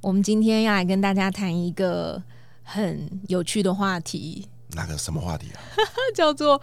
我们今天要来跟大家谈一个很有趣的话题。那个什么话题啊？叫做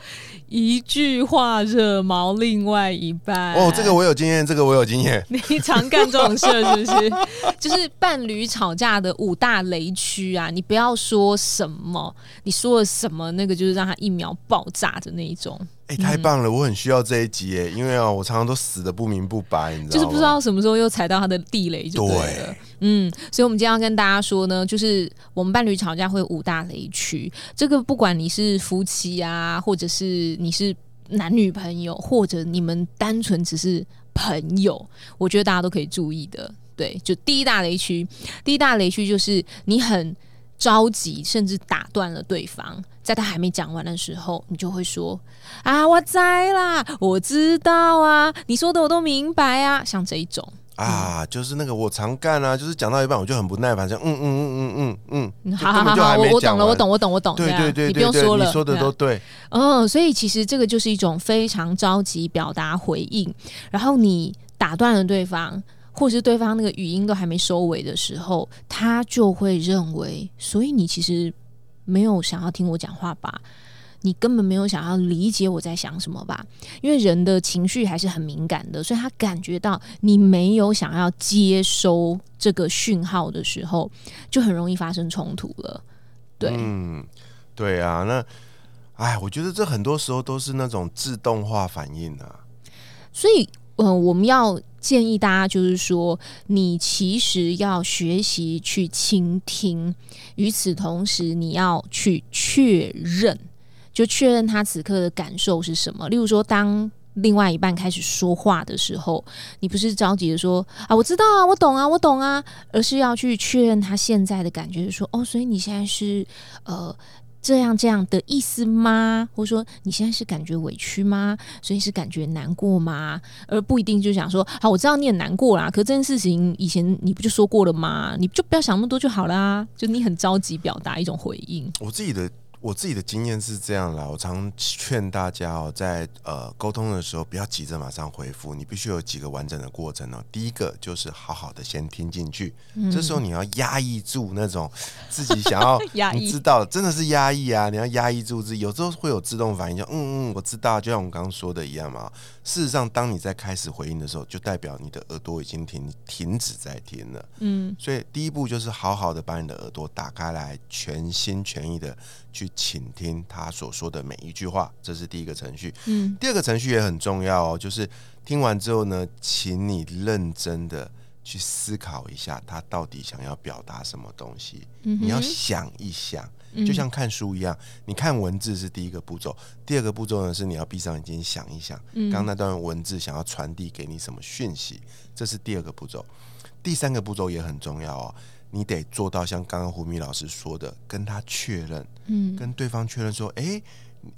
一句话惹毛另外一半。哦，这个我有经验，这个我有经验。你常干这种事是不是？就是伴侣吵架的五大雷区啊！你不要说什么，你说了什么，那个就是让他一秒爆炸的那一种。哎，太棒了！我很需要这一集耶，因为啊，我常常都死的不明不白，你知道吗？就是不知道什么时候又踩到他的地雷就对了。嗯，所以我们今天要跟大家说呢，就是我们伴侣吵架会有五大雷区。这个不管你是夫妻啊，或者是你是男女朋友，或者你们单纯只是朋友，我觉得大家都可以注意的。对，就第一大雷区，第一大雷区就是你很着急，甚至打断了对方。在他还没讲完的时候，你就会说：“啊，我栽啦，我知道啊，你说的我都明白啊。”像这一种啊，就是那个我常干啊，就是讲到一半我就很不耐烦，说：“嗯嗯嗯嗯嗯嗯，好好好好，我我懂了，我懂，我懂，我懂。”对对对，你不用说了，你说的都对。嗯，所以其实这个就是一种非常着急表达回应，然后你打断了对方，或是对方那个语音都还没收尾的时候，他就会认为，所以你其实。没有想要听我讲话吧？你根本没有想要理解我在想什么吧？因为人的情绪还是很敏感的，所以他感觉到你没有想要接收这个讯号的时候，就很容易发生冲突了。对，嗯，对啊，那，哎，我觉得这很多时候都是那种自动化反应啊。所以，嗯，我们要。建议大家就是说，你其实要学习去倾听，与此同时，你要去确认，就确认他此刻的感受是什么。例如说，当另外一半开始说话的时候，你不是着急的说啊，我知道啊，我懂啊，我懂啊，而是要去确认他现在的感觉，说哦，所以你现在是呃。这样这样的意思吗？或者说你现在是感觉委屈吗？所以是感觉难过吗？而不一定就想说，好，我知道你很难过啦。可这件事情以前你不就说过了吗？你就不要想那么多就好啦。就你很着急表达一种回应。我自己的。我自己的经验是这样啦，我常劝大家哦，在呃沟通的时候不要急着马上回复，你必须有几个完整的过程哦。第一个就是好好的先听进去，这时候你要压抑住那种自己想要，你知道，真的是压抑啊！你要压抑住自己，有时候会有自动反应，就嗯嗯，我知道，就像我们刚刚说的一样嘛。事实上，当你在开始回应的时候，就代表你的耳朵已经停停止在听了。嗯，所以第一步就是好好的把你的耳朵打开来，全心全意的去倾听他所说的每一句话，这是第一个程序。嗯，第二个程序也很重要哦，就是听完之后呢，请你认真的去思考一下，他到底想要表达什么东西。你要想一想。就像看书一样，你看文字是第一个步骤，第二个步骤呢是你要闭上眼睛想一想，刚那段文字想要传递给你什么讯息，这是第二个步骤。第三个步骤也很重要哦，你得做到像刚刚胡米老师说的，跟他确认，嗯，跟对方确认说，哎。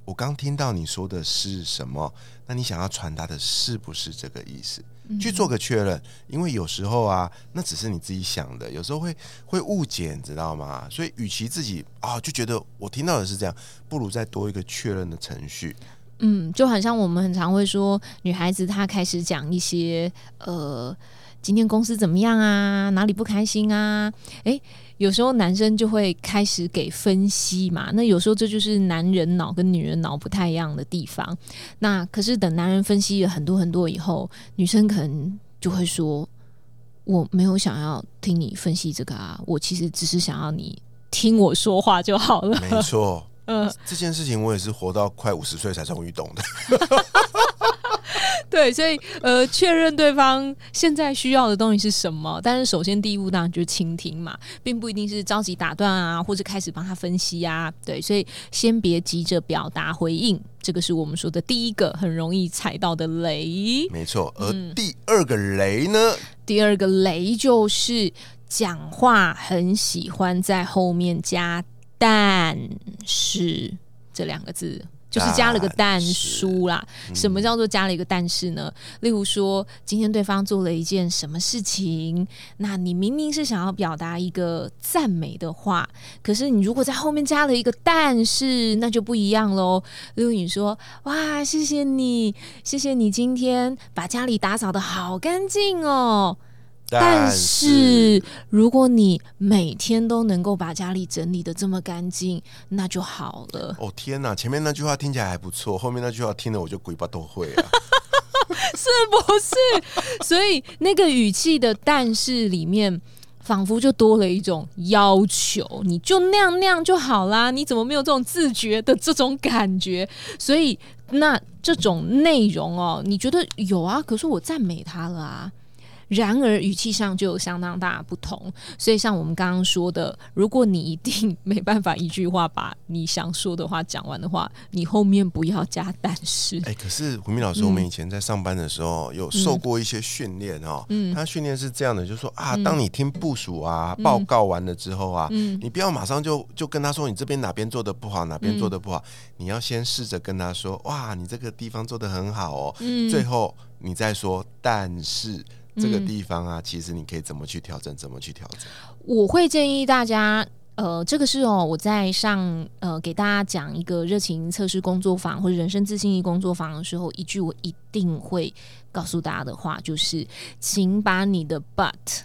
我刚听到你说的是什么？那你想要传达的是不是这个意思？去做个确认，因为有时候啊，那只是你自己想的，有时候会会误解，你知道吗？所以，与其自己啊就觉得我听到的是这样，不如再多一个确认的程序。嗯，就好像我们很常会说，女孩子她开始讲一些呃，今天公司怎么样啊？哪里不开心啊？诶。有时候男生就会开始给分析嘛，那有时候这就是男人脑跟女人脑不太一样的地方。那可是等男人分析了很多很多以后，女生可能就会说：“我没有想要听你分析这个啊，我其实只是想要你听我说话就好了。”没错，嗯，这件事情我也是活到快五十岁才终于懂的。对，所以呃，确认对方现在需要的东西是什么。但是首先第一步当然就是倾听嘛，并不一定是着急打断啊，或者开始帮他分析啊。对，所以先别急着表达回应，这个是我们说的第一个很容易踩到的雷。没错，而第二个雷呢？第二个雷就是讲话很喜欢在后面加“但是”这两个字。就是加了个但书啦。什么叫做加了一个但是呢？例如说，今天对方做了一件什么事情，那你明明是想要表达一个赞美的话，可是你如果在后面加了一个但是，那就不一样喽。例如你说：“哇，谢谢你，谢谢你今天把家里打扫的好干净哦。”但是，如果你每天都能够把家里整理的这么干净，那就好了。哦天哪，前面那句话听起来还不错，后面那句话听了我就鬼巴都会啊，是不是？所以那个语气的“但是”里面，仿佛就多了一种要求，你就那样那样就好啦。你怎么没有这种自觉的这种感觉？所以那这种内容哦，你觉得有啊？可是我赞美他了啊。然而语气上就有相当大的不同，所以像我们刚刚说的，如果你一定没办法一句话把你想说的话讲完的话，你后面不要加但是。哎，可是胡明老师，我们以前在上班的时候有受过一些训练哦，嗯，他训练是这样的，就是说啊，当你听部署啊报告完了之后啊，嗯，你不要马上就就跟他说你这边哪边做的不好，哪边做的不好，你要先试着跟他说，哇，你这个地方做的很好哦，嗯，最后你再说但是。这个地方啊，其实你可以怎么去调整？怎么去调整？我会建议大家，呃，这个是哦，我在上呃给大家讲一个热情测试工作坊或者人生自信力工作坊的时候，一句我一定会告诉大家的话，就是请把你的 but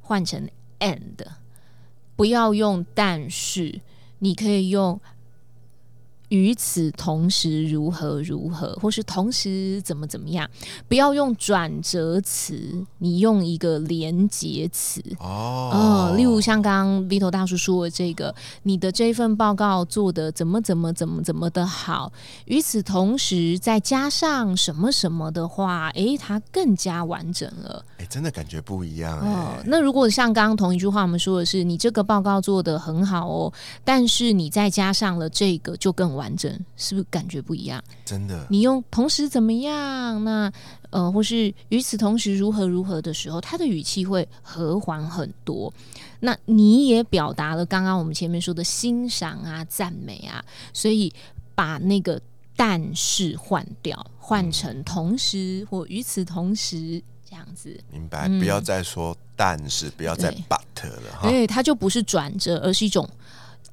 换成 and，不要用但是，你可以用。与此同时，如何如何，或是同时怎么怎么样？不要用转折词，你用一个连接词哦。嗯，例如像刚刚 Vito 大叔说的这个，你的这份报告做的怎么怎么怎么怎么的好。与此同时，再加上什么什么的话，诶，它更加完整了。诶，真的感觉不一样哦。那如果像刚刚同一句话，我们说的是你这个报告做的很好哦，但是你再加上了这个，就更完。完整是不是感觉不一样？真的，你用同时怎么样？那呃，或是与此同时如何如何的时候，他的语气会和缓很多。那你也表达了刚刚我们前面说的欣赏啊、赞美啊，所以把那个但是换掉，换成同时或与此同时这样子。明白？不要再说但是，不要再 but 了哈。对，它就不是转折，而是一种。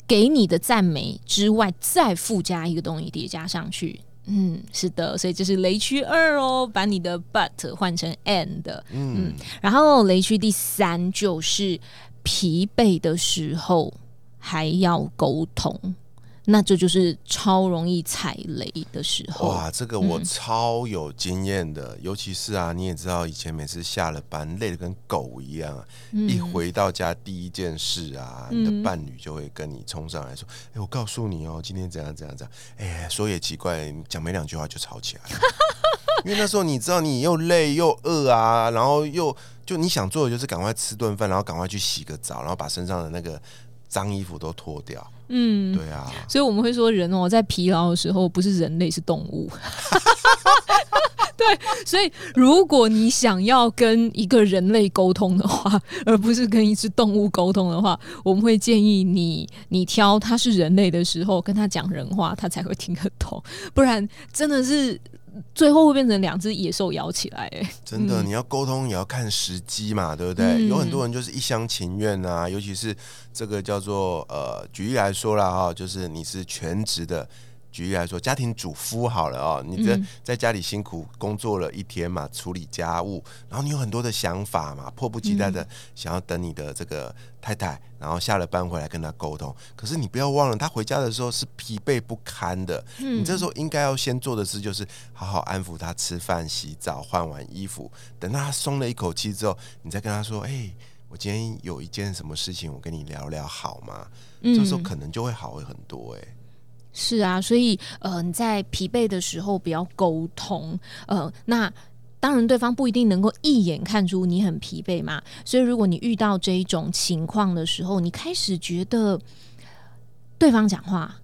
给你的赞美之外，再附加一个东西叠加上去，嗯，是的，所以这是雷区二哦，把你的 but 换成 and，嗯，然后雷区第三就是疲惫的时候还要沟通。那这就是超容易踩雷的时候。哇，这个我超有经验的，尤其是啊，你也知道，以前每次下了班累的跟狗一样，一回到家第一件事啊，你的伴侣就会跟你冲上来说：“哎，我告诉你哦，今天怎样怎样怎样。”哎，说也奇怪，讲没两句话就吵起来了。因为那时候你知道，你又累又饿啊，然后又就你想做的就是赶快吃顿饭，然后赶快去洗个澡，然后把身上的那个脏衣服都脱掉。嗯，对啊，所以我们会说人哦，在疲劳的时候不是人类是动物。对，所以如果你想要跟一个人类沟通的话，而不是跟一只动物沟通的话，我们会建议你，你挑他是人类的时候跟他讲人话，他才会听得懂，不然真的是。最后会变成两只野兽咬起来，哎，真的，你要沟通也要看时机嘛，对不对？有很多人就是一厢情愿啊，尤其是这个叫做呃，举例来说了哈，就是你是全职的。举例来说，家庭主妇好了哦，你在在家里辛苦工作了一天嘛，处理家务，然后你有很多的想法嘛，迫不及待的想要等你的这个太太，然后下了班回来跟他沟通。可是你不要忘了，他回家的时候是疲惫不堪的。你这时候应该要先做的事就是好好安抚他，吃饭、洗澡、换完衣服，等到他松了一口气之后，你再跟他说：“哎，我今天有一件什么事情，我跟你聊聊好吗？”这时候可能就会好很多。哎。是啊，所以呃，你在疲惫的时候不要沟通，呃，那当然对方不一定能够一眼看出你很疲惫嘛。所以如果你遇到这一种情况的时候，你开始觉得对方讲话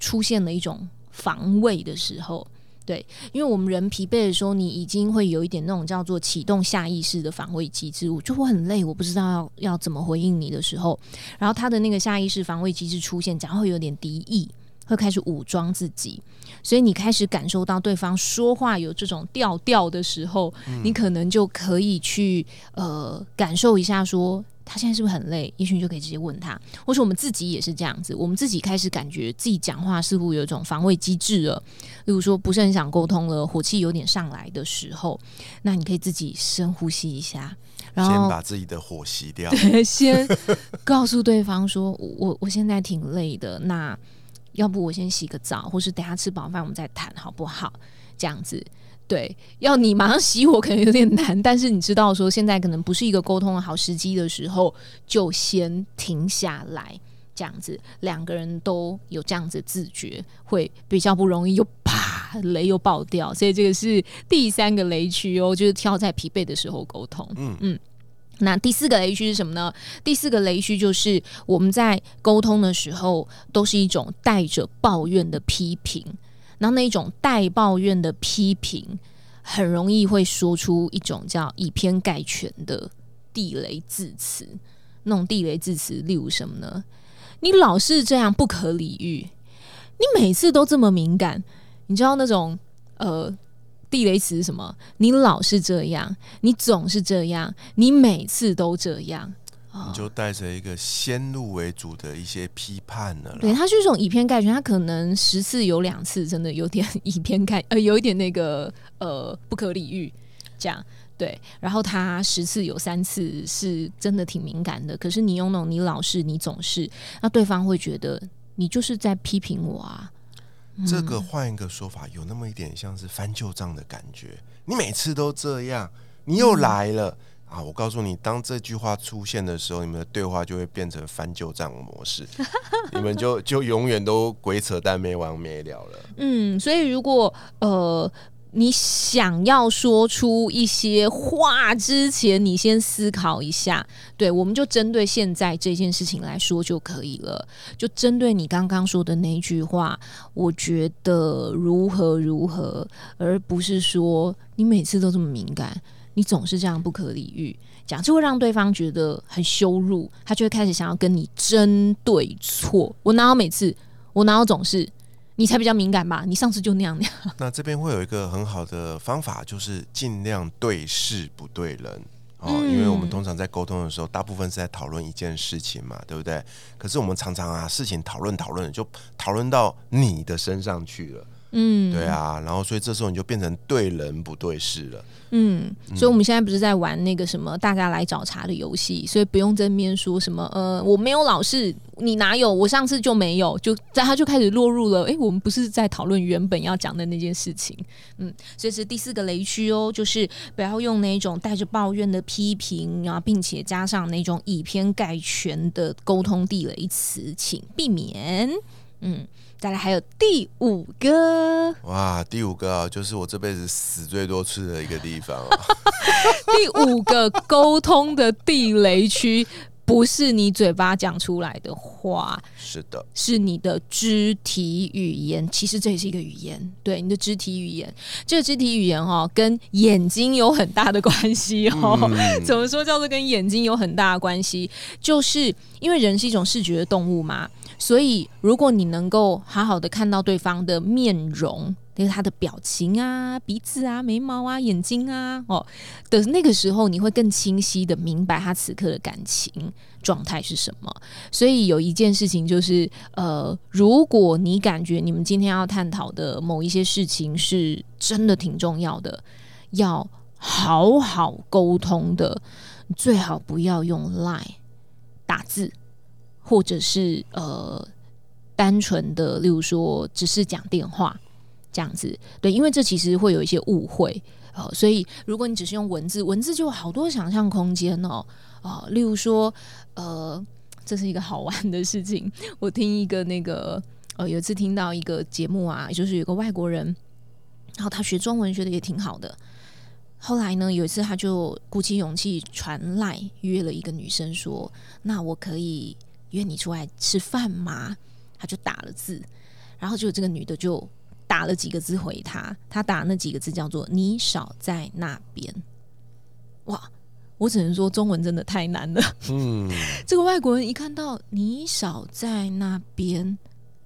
出现了一种防卫的时候，对，因为我们人疲惫的时候，你已经会有一点那种叫做启动下意识的防卫机制，我就会很累，我不知道要要怎么回应你的时候，然后他的那个下意识防卫机制出现，讲会有点敌意。会开始武装自己，所以你开始感受到对方说话有这种调调的时候，你可能就可以去呃感受一下，说他现在是不是很累？也许你就可以直接问他，或是我们自己也是这样子，我们自己开始感觉自己讲话似乎有一种防卫机制了，例如说不是很想沟通了，火气有点上来的时候，那你可以自己深呼吸一下，然后先把自己的火熄掉，先告诉对方说，我我现在挺累的，那。要不我先洗个澡，或是等下吃饱饭我们再谈，好不好？这样子，对，要你马上熄火可能有点难，但是你知道说现在可能不是一个沟通的好时机的时候，就先停下来，这样子两个人都有这样子自觉，会比较不容易又啪雷又爆掉。所以这个是第三个雷区哦，就是挑在疲惫的时候沟通。嗯嗯。那第四个雷区是什么呢？第四个雷区就是我们在沟通的时候，都是一种带着抱怨的批评。然后那种带抱怨的批评，很容易会说出一种叫以偏概全的地雷字词。那种地雷字词，例如什么呢？你老是这样不可理喻，你每次都这么敏感，你知道那种呃。地雷词是什么？你老是这样，你总是这样，你每次都这样，你就带着一个先入为主的一些批判了。对，他是一种以偏概全，他可能十次有两次真的有点 以偏概，呃，有一点那个呃不可理喻这样。对，然后他十次有三次是真的挺敏感的，可是你用那种你老是，你总是，那对方会觉得你就是在批评我啊。这个换一个说法，有那么一点像是翻旧账的感觉。你每次都这样，你又来了啊！我告诉你，当这句话出现的时候，你们的对话就会变成翻旧账模式，你们就就永远都鬼扯淡没完没了了。嗯，所以如果呃。你想要说出一些话之前，你先思考一下。对，我们就针对现在这件事情来说就可以了。就针对你刚刚说的那句话，我觉得如何如何，而不是说你每次都这么敏感，你总是这样不可理喻，讲就会让对方觉得很羞辱，他就会开始想要跟你争对错。我哪有每次，我哪有总是。你才比较敏感吧？你上次就那样那样。那这边会有一个很好的方法，就是尽量对事不对人哦，因为我们通常在沟通的时候，大部分是在讨论一件事情嘛，对不对？可是我们常常啊，事情讨论讨论，就讨论到你的身上去了。嗯，对啊，然后所以这时候你就变成对人不对事了。嗯，所以我们现在不是在玩那个什么大家来找茬的游戏，所以不用正面说什么呃我没有老是你哪有我上次就没有，就在他就开始落入了哎我们不是在讨论原本要讲的那件事情。嗯，所以是第四个雷区哦，就是不要用那种带着抱怨的批评然后，并且加上那种以偏概全的沟通地雷词，请避免。嗯。再来还有第五个哇，第五个啊，就是我这辈子死最多次的一个地方。第五个沟通的地雷区，不是你嘴巴讲出来的话，是的，是你的肢体语言。其实这也是一个语言，对你的肢体语言。这个肢体语言哈，跟眼睛有很大的关系哦。怎么说叫做跟眼睛有很大的关系？就是因为人是一种视觉的动物嘛。所以，如果你能够好好的看到对方的面容，就是他的表情啊、鼻子啊、眉毛啊、眼睛啊，哦的那个时候，你会更清晰的明白他此刻的感情状态是什么。所以，有一件事情就是，呃，如果你感觉你们今天要探讨的某一些事情是真的挺重要的，要好好沟通的，最好不要用 Line 打字。或者是呃，单纯的，例如说，只是讲电话这样子，对，因为这其实会有一些误会呃，所以如果你只是用文字，文字就有好多想象空间哦。啊，例如说，呃，这是一个好玩的事情，我听一个那个呃，有一次听到一个节目啊，就是有个外国人，然后他学中文学的也挺好的。后来呢，有一次他就鼓起勇气传赖约了一个女生说：“那我可以约你出来吃饭吗？”他就打了字，然后就这个女的就打了几个字回他，他打那几个字叫做“你少在那边”。哇！我只能说中文真的太难了。嗯，这个外国人一看到“你少在那边”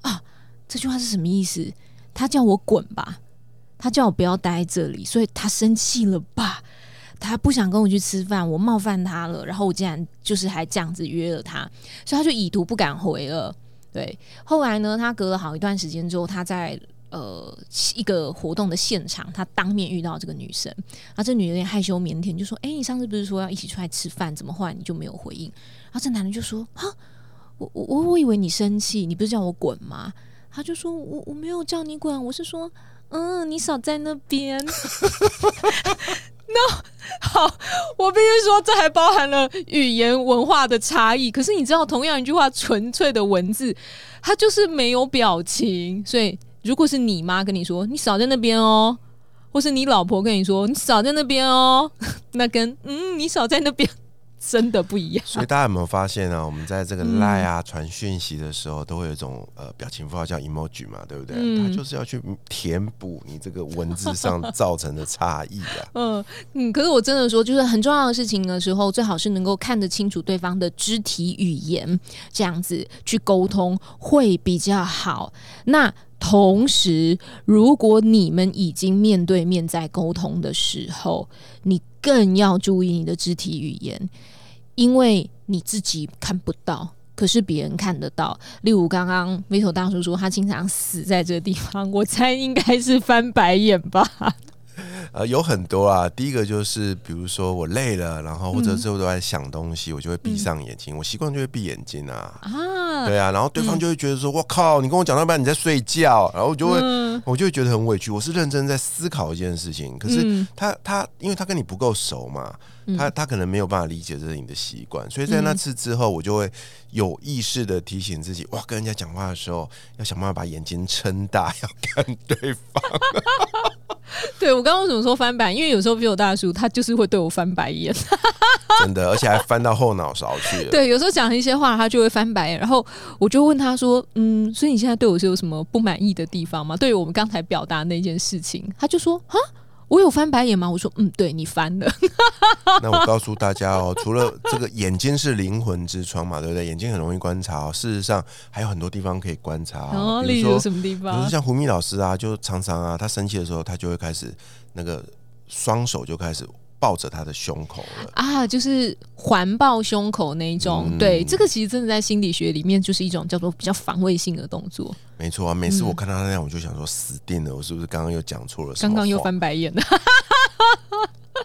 啊，这句话是什么意思？他叫我滚吧。他叫我不要待这里，所以他生气了吧？他不想跟我去吃饭，我冒犯他了，然后我竟然就是还这样子约了他，所以他就已读不敢回了。对，后来呢，他隔了好一段时间之后，他在呃一个活动的现场，他当面遇到这个女生，然后这女的有点害羞腼腆，就说：“哎，你上次不是说要一起出来吃饭，怎么后来你就没有回应？”然后这男的就说：“啊，我我我我以为你生气，你不是叫我滚吗？”他就说：“我我没有叫你滚，我是说。”嗯，你少在那边。那好，我必须说，这还包含了语言文化的差异。可是你知道，同样一句话，纯粹的文字，它就是没有表情。所以，如果是你妈跟你说“你少在那边哦”，或是你老婆跟你说“你少在那边哦”，那跟“嗯，你少在那边”。真的不一样，所以大家有没有发现呢？我们在这个赖啊传讯息的时候，都会有一种呃表情符号叫 emoji 嘛，对不对？它就是要去填补你这个文字上造成的差异啊。嗯嗯，可是我真的说，就是很重要的事情的时候，最好是能够看得清楚对方的肢体语言，这样子去沟通会比较好。那同时，如果你们已经面对面在沟通的时候，你。更要注意你的肢体语言，因为你自己看不到，可是别人看得到。例如刚刚眉头大叔说他经常死在这个地方，我猜应该是翻白眼吧。呃，有很多啊。第一个就是，比如说我累了，然后或者之后都在想东西，我就会闭上眼睛。我习惯就会闭眼睛啊。啊，对啊。然后对方就会觉得说：“我靠，你跟我讲到半你在睡觉。”然后我就会，我就会觉得很委屈。我是认真在思考一件事情，可是他他，因为他跟你不够熟嘛，他他可能没有办法理解这是你的习惯。所以在那次之后，我就会有意识的提醒自己：哇，跟人家讲话的时候要想办法把眼睛撑大，要看对方。对我刚刚为什么说翻白？因为有时候比我大叔他就是会对我翻白眼，真的，而且还翻到后脑勺去了。对，有时候讲一些话，他就会翻白眼，然后我就问他说：“嗯，所以你现在对我是有什么不满意的地方吗？”对于我们刚才表达那件事情，他就说：“啊。”我有翻白眼吗？我说，嗯，对你翻了。那我告诉大家哦，除了这个眼睛是灵魂之窗嘛，对不对？眼睛很容易观察，哦事实上还有很多地方可以观察。哦，例如什么地方？比如说像胡咪老师啊，就常常啊，他生气的时候，他就会开始那个双手就开始。抱着他的胸口了啊，就是环抱胸口那一种。对，这个其实真的在心理学里面就是一种叫做比较防卫性的动作。没错啊，每次我看到他那样，我就想说死定了，我是不是刚刚又讲错了？刚刚又翻白眼了。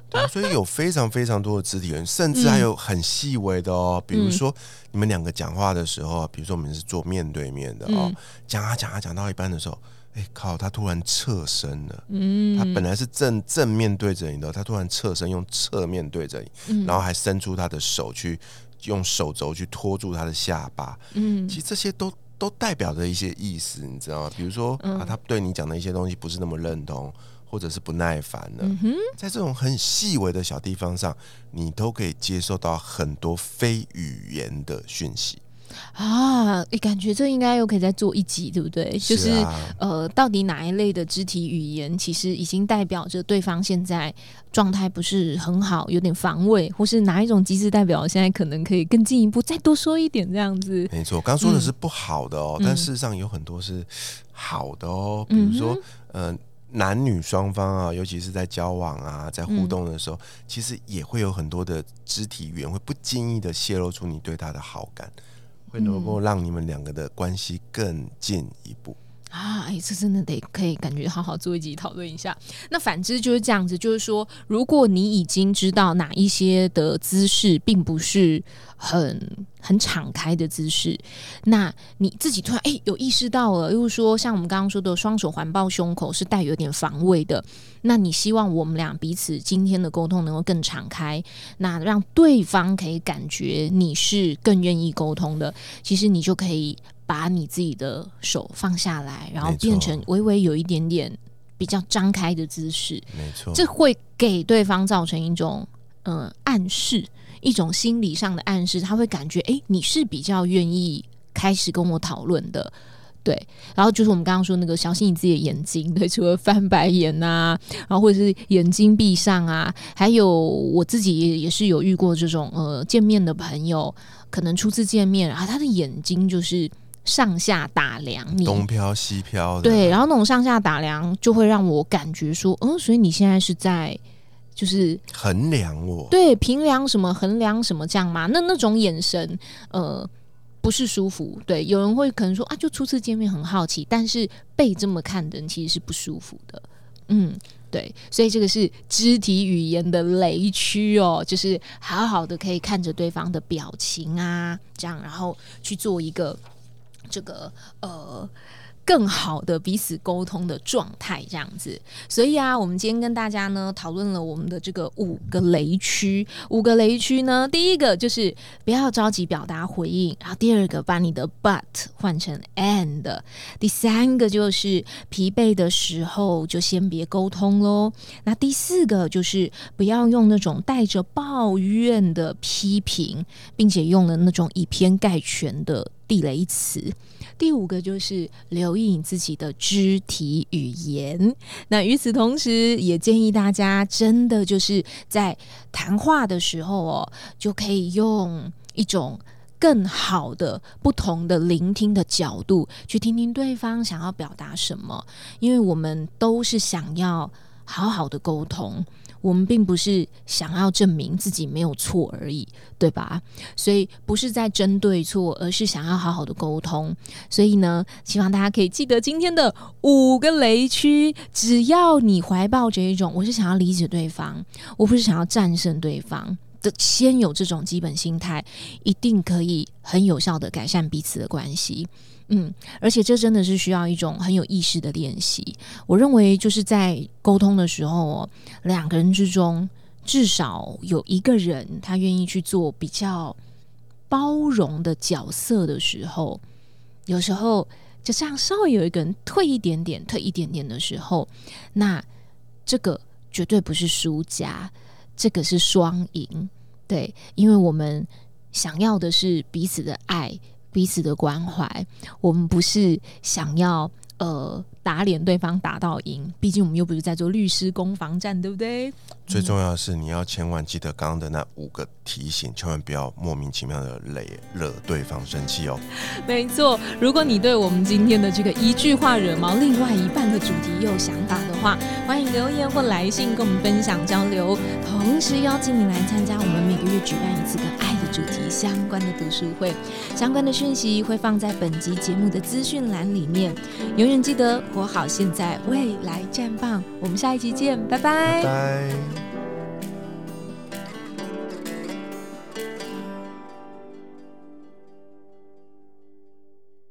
对，所以有非常非常多的肢体语言，甚至还有很细微的哦。比如说你们两个讲话的时候，比如说我们是做面对面的哦，讲啊讲啊讲到一半的时候。哎靠！他突然侧身了，嗯，他本来是正正面对着你的，他突然侧身，用侧面对着你，然后还伸出他的手去用手肘去托住他的下巴，嗯，其实这些都都代表着一些意思，你知道吗？比如说啊，他对你讲的一些东西不是那么认同，或者是不耐烦了，在这种很细微的小地方上，你都可以接受到很多非语言的讯息。啊，你感觉这应该又可以再做一集，对不对？就是呃，到底哪一类的肢体语言，其实已经代表着对方现在状态不是很好，有点防卫，或是哪一种机制代表现在可能可以更进一步，再多说一点这样子？没错，刚说的是不好的哦，但事实上有很多是好的哦，比如说呃，男女双方啊，尤其是在交往啊，在互动的时候，其实也会有很多的肢体语言会不经意的泄露出你对他的好感。会能够让你们两个的关系更进一步啊！哎，这真的得可以感觉好好做一集讨论一下。那反之就是这样子，就是说，如果你已经知道哪一些的姿势并不是很很敞开的姿势，那你自己突然哎有意识到了，又说像我们刚刚说的双手环抱胸口是带有点防卫的，那你希望我们俩彼此今天的沟通能够更敞开，那让对方可以感觉你是更愿意沟通的，其实你就可以。把你自己的手放下来，然后变成微微有一点点比较张开的姿势，没错，这会给对方造成一种呃暗示，一种心理上的暗示，他会感觉诶，你是比较愿意开始跟我讨论的。对，然后就是我们刚刚说那个小心你自己的眼睛，对，除了翻白眼呐、然后或者是眼睛闭上啊，还有我自己也也是有遇过这种呃见面的朋友，可能初次见面，然后他的眼睛就是上下打量你，东飘西飘的，对，然后那种上下打量就会让我感觉说，嗯，所以你现在是在就是衡量我，对平量什么、衡量什么这样吗？那那种眼神，呃，不是舒服。对，有人会可能说啊，就初次见面很好奇，但是被这么看的人其实是不舒服的。嗯，对，所以这个是肢体语言的雷区哦，就是好好的可以看着对方的表情啊，这样，然后去做一个这个呃。更好的彼此沟通的状态，这样子。所以啊，我们今天跟大家呢讨论了我们的这个五个雷区。五个雷区呢，第一个就是不要着急表达回应，然后第二个把你的 but 换成 and，第三个就是疲惫的时候就先别沟通喽。那第四个就是不要用那种带着抱怨的批评，并且用了那种以偏概全的地雷词。第五个就是留意你自己的肢体语言。那与此同时，也建议大家真的就是在谈话的时候哦，就可以用一种更好的、不同的聆听的角度去听听对方想要表达什么，因为我们都是想要好好的沟通。我们并不是想要证明自己没有错而已，对吧？所以不是在争对错，而是想要好好的沟通。所以呢，希望大家可以记得今天的五个雷区。只要你怀抱着一种我是想要理解对方，我不是想要战胜对方的，先有这种基本心态，一定可以很有效的改善彼此的关系。嗯，而且这真的是需要一种很有意识的练习。我认为就是在沟通的时候哦，两个人之中至少有一个人他愿意去做比较包容的角色的时候，有时候就这样稍微有一个人退一点点、退一点点的时候，那这个绝对不是输家，这个是双赢。对，因为我们想要的是彼此的爱。彼此的关怀，我们不是想要呃打脸对方打到赢，毕竟我们又不是在做律师攻防战，对不对？最重要的是你要千万记得刚刚的那五个提醒，千万不要莫名其妙的累惹对方生气哦。没错，如果你对我们今天的这个一句话惹毛另外一半的主题有想法的话，欢迎留言或来信跟我们分享交流，同时邀请你来参加我们每个月举办一次跟爱的主题相关的读书会，相关的讯息会放在本集节目的资讯栏里面。永远记得活好现在，未来绽放。我们下一集见，拜拜拜。